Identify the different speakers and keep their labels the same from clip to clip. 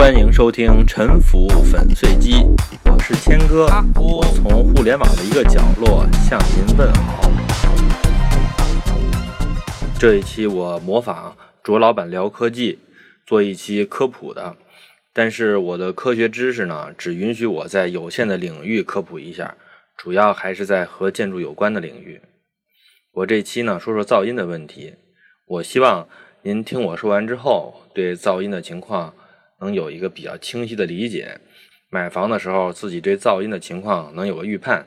Speaker 1: 欢迎收听《沉浮粉碎机》，我是谦哥，我从互联网的一个角落向您问好。这一期我模仿卓老板聊科技，做一期科普的，但是我的科学知识呢，只允许我在有限的领域科普一下，主要还是在和建筑有关的领域。我这期呢，说说噪音的问题。我希望您听我说完之后，对噪音的情况能有一个比较清晰的理解。买房的时候，自己对噪音的情况能有个预判。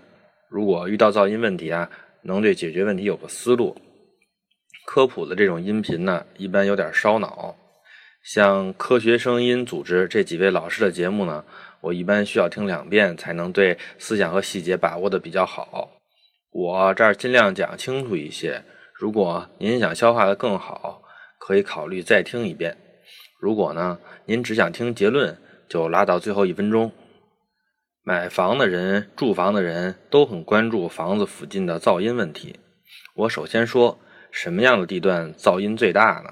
Speaker 1: 如果遇到噪音问题啊，能对解决问题有个思路。科普的这种音频呢，一般有点烧脑。像科学声音组织这几位老师的节目呢，我一般需要听两遍才能对思想和细节把握的比较好。我这儿尽量讲清楚一些。如果您想消化的更好，可以考虑再听一遍。如果呢，您只想听结论，就拉到最后一分钟。买房的人、住房的人都很关注房子附近的噪音问题。我首先说，什么样的地段噪音最大呢？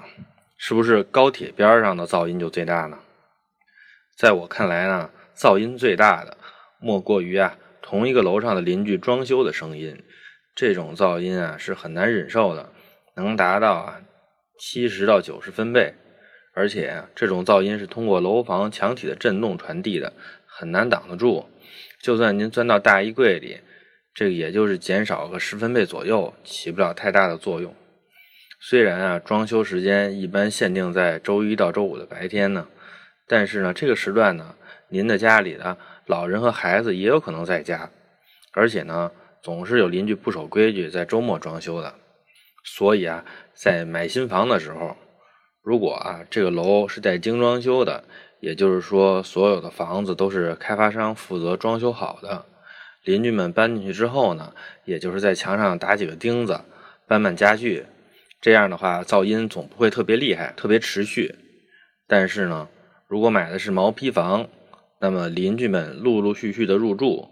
Speaker 1: 是不是高铁边上的噪音就最大呢？在我看来呢，噪音最大的莫过于啊，同一个楼上的邻居装修的声音。这种噪音啊是很难忍受的，能达到啊七十到九十分贝，而且这种噪音是通过楼房墙体的震动传递的，很难挡得住。就算您钻到大衣柜里，这也就是减少个十分贝左右，起不了太大的作用。虽然啊装修时间一般限定在周一到周五的白天呢，但是呢这个时段呢，您的家里的老人和孩子也有可能在家，而且呢。总是有邻居不守规矩，在周末装修的，所以啊，在买新房的时候，如果啊这个楼是带精装修的，也就是说所有的房子都是开发商负责装修好的，邻居们搬进去之后呢，也就是在墙上打几个钉子，搬搬家具，这样的话噪音总不会特别厉害，特别持续。但是呢，如果买的是毛坯房，那么邻居们陆陆续续的入住，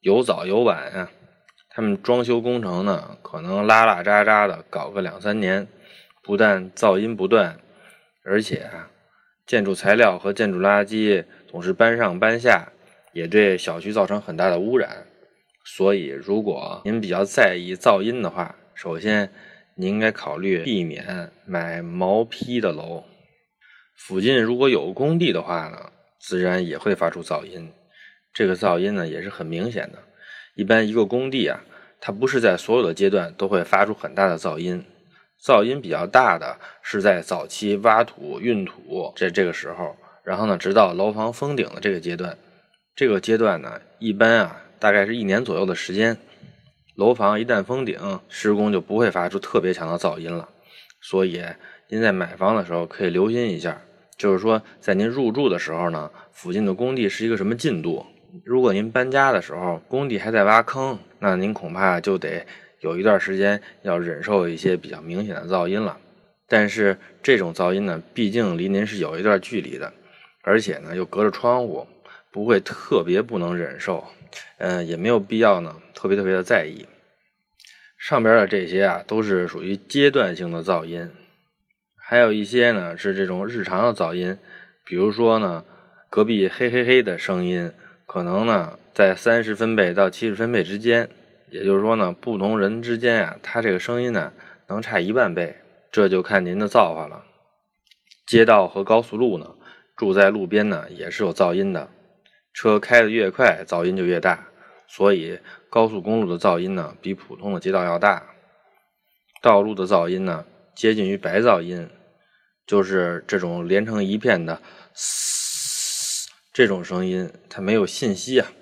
Speaker 1: 有早有晚啊。他们装修工程呢，可能拉拉扎扎的搞个两三年，不但噪音不断，而且啊，建筑材料和建筑垃圾总是搬上搬下，也对小区造成很大的污染。所以，如果您比较在意噪音的话，首先您应该考虑避免买毛坯的楼。附近如果有工地的话呢，自然也会发出噪音，这个噪音呢也是很明显的。一般一个工地啊，它不是在所有的阶段都会发出很大的噪音，噪音比较大的是在早期挖土运土这这个时候，然后呢，直到楼房封顶的这个阶段，这个阶段呢，一般啊，大概是一年左右的时间，楼房一旦封顶，施工就不会发出特别强的噪音了。所以您在买房的时候可以留心一下，就是说在您入住的时候呢，附近的工地是一个什么进度。如果您搬家的时候工地还在挖坑，那您恐怕就得有一段时间要忍受一些比较明显的噪音了。但是这种噪音呢，毕竟离您是有一段距离的，而且呢又隔着窗户，不会特别不能忍受。嗯，也没有必要呢特别特别的在意。上边的这些啊，都是属于阶段性的噪音，还有一些呢是这种日常的噪音，比如说呢隔壁嘿嘿嘿的声音。可能呢，在三十分贝到七十分贝之间，也就是说呢，不同人之间呀，它这个声音呢，能差一万倍，这就看您的造化了。街道和高速路呢，住在路边呢，也是有噪音的，车开的越快，噪音就越大，所以高速公路的噪音呢，比普通的街道要大。道路的噪音呢，接近于白噪音，就是这种连成一片的这种声音它没有信息啊，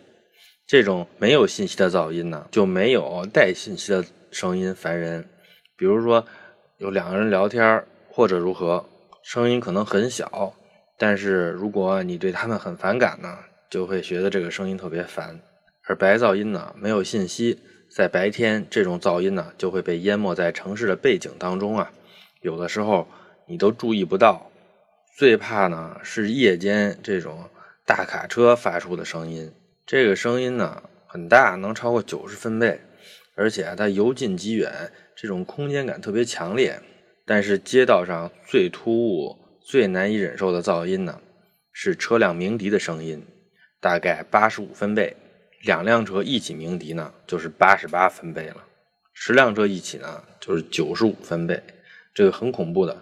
Speaker 1: 这种没有信息的噪音呢，就没有带信息的声音烦人。比如说有两个人聊天或者如何，声音可能很小，但是如果你对他们很反感呢，就会觉得这个声音特别烦。而白噪音呢，没有信息，在白天这种噪音呢，就会被淹没在城市的背景当中啊，有的时候你都注意不到。最怕呢是夜间这种。大卡车发出的声音，这个声音呢很大，能超过九十分贝，而且它由近及远，这种空间感特别强烈。但是街道上最突兀、最难以忍受的噪音呢，是车辆鸣笛的声音，大概八十五分贝。两辆车一起鸣笛呢，就是八十八分贝了；十辆车一起呢，就是九十五分贝。这个很恐怖的。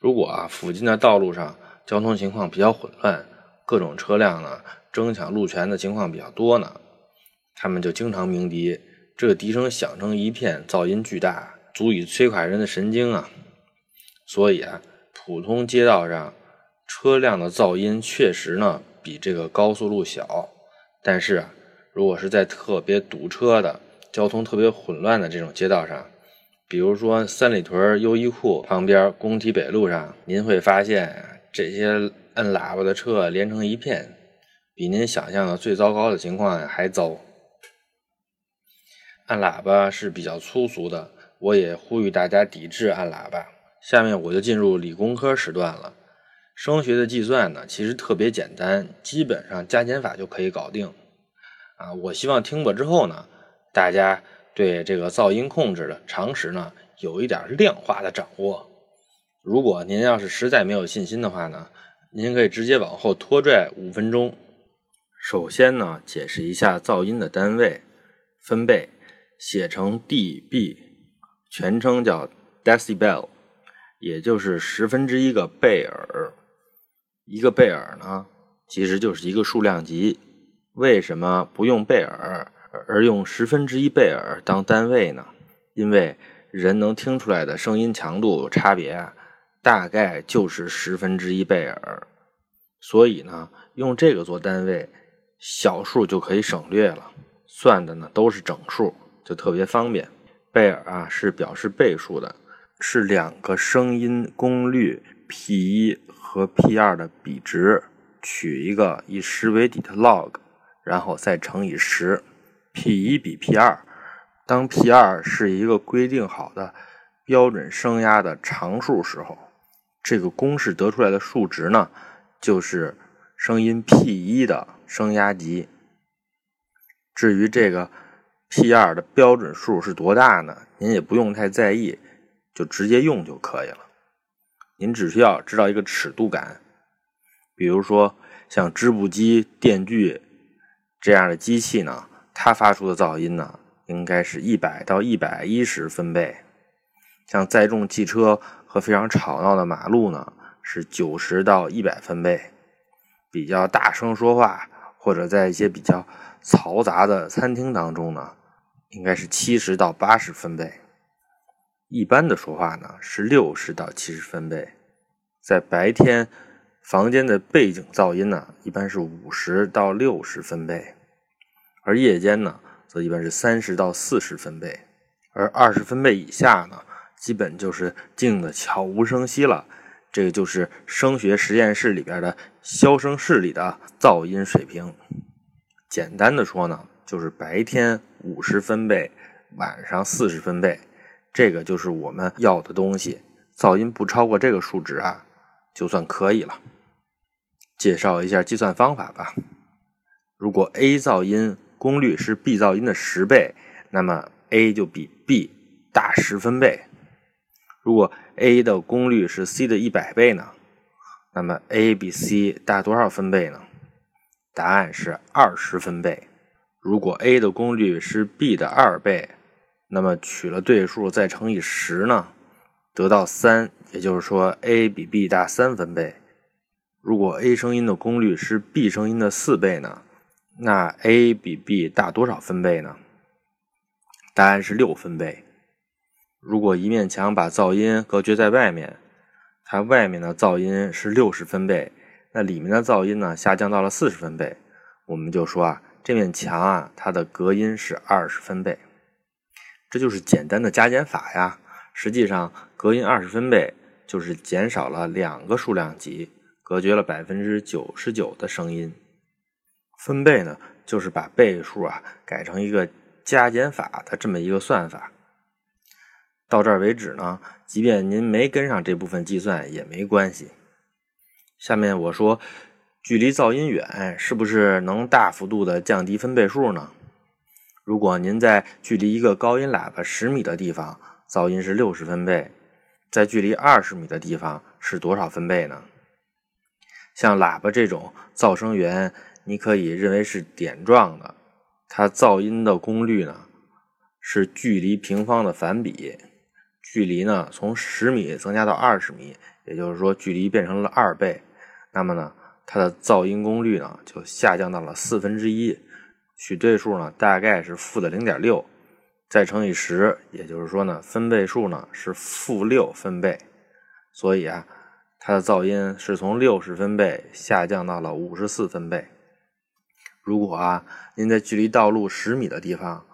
Speaker 1: 如果啊，附近的道路上交通情况比较混乱，各种车辆呢争抢路权的情况比较多呢，他们就经常鸣笛。这笛声响成一片，噪音巨大，足以摧垮人的神经啊！所以啊，普通街道上车辆的噪音确实呢比这个高速路小，但是啊，如果是在特别堵车的、交通特别混乱的这种街道上，比如说三里屯优衣库旁边工体北路上，您会发现这些摁喇叭的车连成一片，比您想象的最糟糕的情况还糟。按喇叭是比较粗俗的，我也呼吁大家抵制按喇叭。下面我就进入理工科时段了。声学的计算呢，其实特别简单，基本上加减法就可以搞定。啊，我希望听过之后呢，大家对这个噪音控制的常识呢，有一点量化的掌握。如果您要是实在没有信心的话呢，您可以直接往后拖拽五分钟。首先呢，解释一下噪音的单位，分贝。写成 dB，全称叫 decibel，也就是十分之一个贝尔。一个贝尔呢，其实就是一个数量级。为什么不用贝尔，而用十分之一贝尔当单位呢？因为人能听出来的声音强度差别，大概就是十分之一贝尔。所以呢，用这个做单位，小数就可以省略了，算的呢都是整数。就特别方便，贝尔啊是表示倍数的，是两个声音功率 P 一和 P 二的比值，取一个以十为底的 log，然后再乘以十，P 一比 P 二，当 P 二是一个规定好的标准声压的常数时候，这个公式得出来的数值呢，就是声音 P 一的声压级。至于这个。P 二的标准数是多大呢？您也不用太在意，就直接用就可以了。您只需要知道一个尺度感，比如说像织布机、电锯这样的机器呢，它发出的噪音呢，应该是一百到一百一十分贝。像载重汽车和非常吵闹的马路呢，是九十到一百分贝。比较大声说话或者在一些比较嘈杂的餐厅当中呢。应该是七十到八十分贝，一般的说话呢是六十到七十分贝。在白天，房间的背景噪音呢一般是五十到六十分贝，而夜间呢则一般是三十到四十分贝。而二十分贝以下呢，基本就是静的悄无声息了。这个就是声学实验室里边的消声室里的噪音水平。简单的说呢。就是白天五十分贝，晚上四十分贝，这个就是我们要的东西。噪音不超过这个数值啊，就算可以了。介绍一下计算方法吧。如果 A 噪音功率是 B 噪音的十倍，那么 A 就比 B 大十分贝。如果 A 的功率是 C 的一百倍呢？那么 A 比 C 大多少分贝呢？答案是二十分贝。如果 A 的功率是 B 的二倍，那么取了对数再乘以十呢，得到三，也就是说 A 比 B 大三分贝。如果 A 声音的功率是 B 声音的四倍呢，那 A 比 B 大多少分贝呢？答案是六分贝。如果一面墙把噪音隔绝在外面，它外面的噪音是六十分贝，那里面的噪音呢下降到了四十分贝，我们就说啊。这面墙啊，它的隔音是二十分贝，这就是简单的加减法呀。实际上，隔音二十分贝就是减少了两个数量级，隔绝了百分之九十九的声音。分贝呢，就是把倍数啊改成一个加减法的这么一个算法。到这儿为止呢，即便您没跟上这部分计算也没关系。下面我说。距离噪音远，是不是能大幅度的降低分贝数呢？如果您在距离一个高音喇叭十米的地方，噪音是六十分贝，在距离二十米的地方是多少分贝呢？像喇叭这种噪声源，你可以认为是点状的，它噪音的功率呢是距离平方的反比，距离呢从十米增加到二十米，也就是说距离变成了二倍，那么呢它的噪音功率呢就下降到了四分之一，取对数呢大概是负的零点六。再乘以十，也就是说呢，分贝数呢是负六分贝，所以啊，它的噪音是从六十分贝下降到了五十四分贝。如果啊，您在距离道路十米的地方，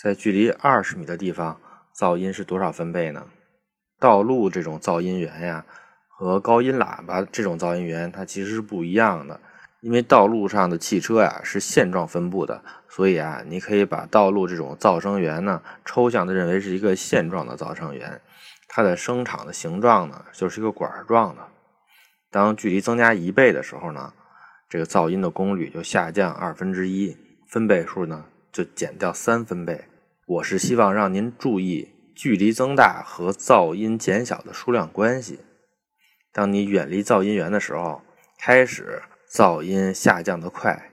Speaker 1: 在距离二十米的地方，噪音是多少分贝呢？道路这种噪音源呀，和高音喇叭这种噪音源，它其实是不一样的。因为道路上的汽车呀是线状分布的，所以啊，你可以把道路这种噪声源呢，抽象的认为是一个线状的噪声源，它的声场的形状呢就是一个管状的。当距离增加一倍的时候呢，这个噪音的功率就下降二分之一，分贝数呢就减掉三分贝。我是希望让您注意距离增大和噪音减小的数量关系。当你远离噪音源的时候，开始。噪音下降的快，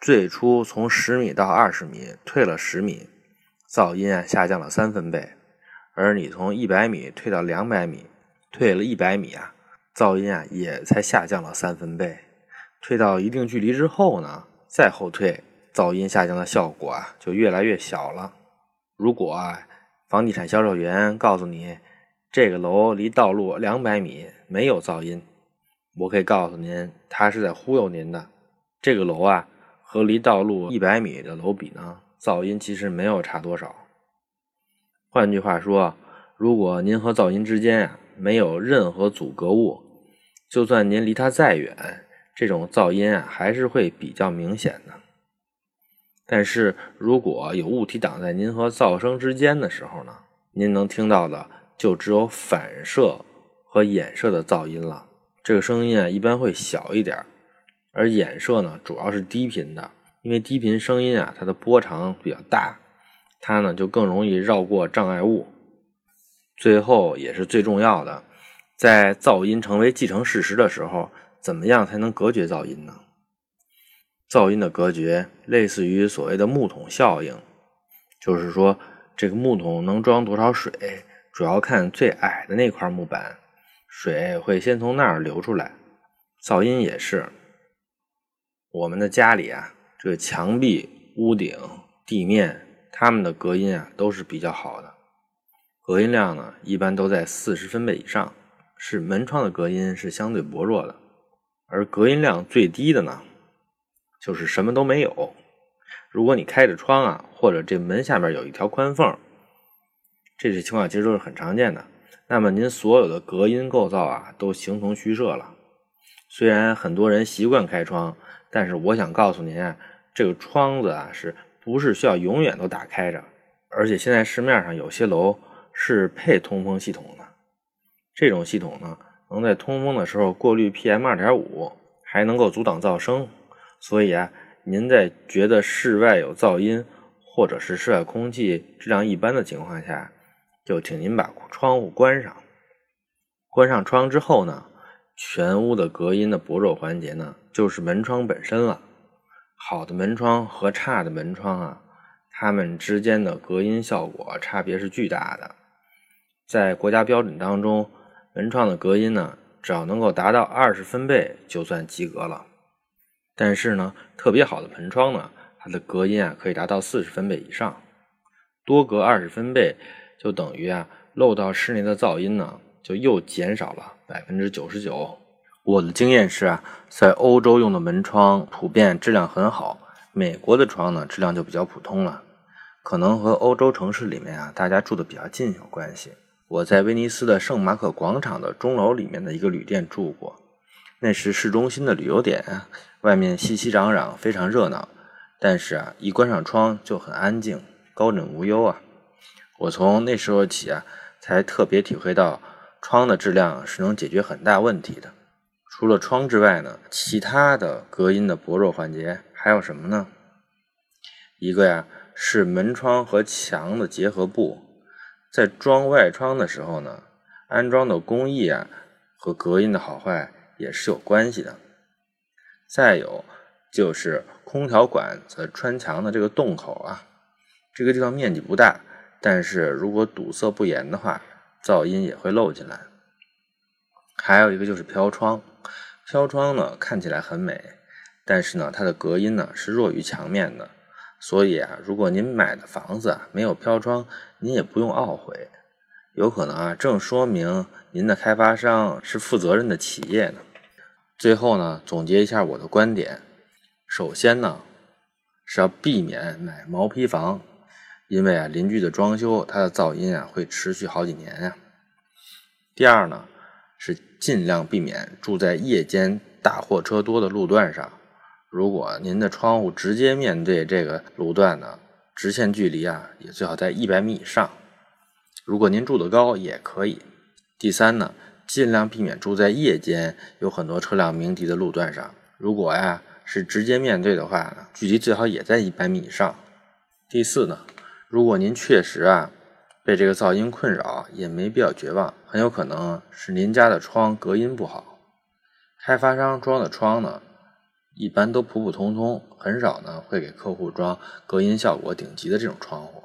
Speaker 1: 最初从十米到二十米退了十米，噪音啊下降了三分贝；而你从一百米退到两百米，退了一百米啊，噪音啊也才下降了三分贝。退到一定距离之后呢，再后退，噪音下降的效果啊就越来越小了。如果啊，房地产销售员告诉你这个楼离道路两百米没有噪音。我可以告诉您，他是在忽悠您的。这个楼啊，和离道路一百米的楼比呢，噪音其实没有差多少。换句话说，如果您和噪音之间啊没有任何阻隔物，就算您离它再远，这种噪音啊还是会比较明显的。但是如果有物体挡在您和噪声之间的时候呢，您能听到的就只有反射和衍射的噪音了。这个声音啊，一般会小一点而衍射呢，主要是低频的，因为低频声音啊，它的波长比较大，它呢就更容易绕过障碍物。最后也是最重要的，在噪音成为既成事实的时候，怎么样才能隔绝噪音呢？噪音的隔绝类似于所谓的木桶效应，就是说这个木桶能装多少水，主要看最矮的那块木板。水会先从那儿流出来，噪音也是。我们的家里啊，这个墙壁、屋顶、地面，它们的隔音啊都是比较好的，隔音量呢一般都在四十分贝以上。是门窗的隔音是相对薄弱的，而隔音量最低的呢，就是什么都没有。如果你开着窗啊，或者这门下面有一条宽缝，这些情况其实都是很常见的。那么您所有的隔音构造啊都形同虚设了。虽然很多人习惯开窗，但是我想告诉您啊，这个窗子啊是不是需要永远都打开着？而且现在市面上有些楼是配通风系统的，这种系统呢能在通风的时候过滤 PM 二点五，还能够阻挡噪声。所以啊，您在觉得室外有噪音，或者是室外空气质量一般的情况下，就请您把窗户关上。关上窗之后呢，全屋的隔音的薄弱环节呢，就是门窗本身了。好的门窗和差的门窗啊，它们之间的隔音效果差别是巨大的。在国家标准当中，门窗的隔音呢，只要能够达到二十分贝就算及格了。但是呢，特别好的门窗呢，它的隔音啊可以达到四十分贝以上，多隔二十分贝。就等于啊，漏到室内的噪音呢，就又减少了百分之九十九。我的经验是啊，在欧洲用的门窗普遍质量很好，美国的窗呢质量就比较普通了。可能和欧洲城市里面啊大家住的比较近有关系。我在威尼斯的圣马可广场的钟楼里面的一个旅店住过，那是市中心的旅游点，外面熙熙攘攘，非常热闹。但是啊，一关上窗就很安静，高枕无忧啊。我从那时候起啊，才特别体会到窗的质量是能解决很大问题的。除了窗之外呢，其他的隔音的薄弱环节还有什么呢？一个呀是门窗和墙的结合部，在装外窗的时候呢，安装的工艺啊和隔音的好坏也是有关系的。再有就是空调管子穿墙的这个洞口啊，这个地方面积不大，但是如果堵塞不严的话，噪音也会漏进来。还有一个就是飘窗，飘窗呢看起来很美，但是呢它的隔音呢是弱于墙面的，所以啊，如果您买的房子啊没有飘窗，您也不用懊悔，有可能啊正说明您的开发商是负责任的企业呢。最后呢，总结一下我的观点。首先呢，是要避免买毛坯房，因为啊，邻居的装修它的噪音啊会持续好几年呀。第二呢，是尽量避免住在夜间大货车多的路段上。如果您的窗户直接面对这个路段呢，直线距离啊也最好在一百米以上。如果您住的高也可以。第三呢。尽量避免住在夜间有很多车辆鸣笛的路段上。如果呀是直接面对的话，距离最好也在一百米以上。第四呢，如果您确实啊被这个噪音困扰，也没必要绝望，很有可能是您家的窗隔音不好。开发商装的窗呢，一般都普普通通，很少呢会给客户装隔音效果顶级的这种窗户。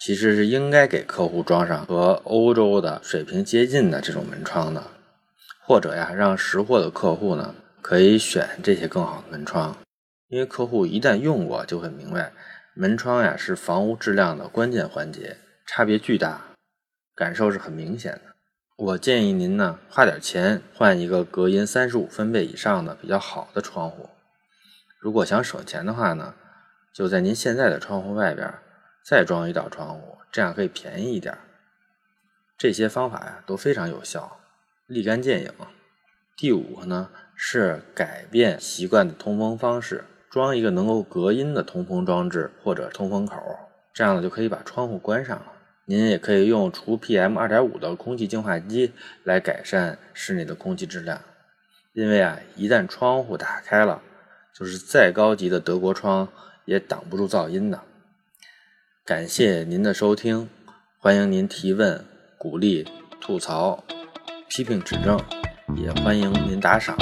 Speaker 1: 其实是应该给客户装上和欧洲的水平接近的这种门窗的，或者呀，让识货的客户呢可以选这些更好的门窗，因为客户一旦用过就会明白，门窗呀是房屋质量的关键环节，差别巨大，感受是很明显的。我建议您呢花点钱换一个隔音三十五分贝以上的比较好的窗户。如果想省钱的话呢，就在您现在的窗户外边。再装一道窗户，这样可以便宜一点。这些方法呀都非常有效，立竿见影。第五个呢是改变习惯的通风方式，装一个能够隔音的通风装置或者通风口，这样呢就可以把窗户关上了。您也可以用除 PM 二点五的空气净化机来改善室内的空气质量，因为啊一旦窗户打开了，就是再高级的德国窗也挡不住噪音的。感谢您的收听，欢迎您提问、鼓励、吐槽、批评指正，也欢迎您打赏。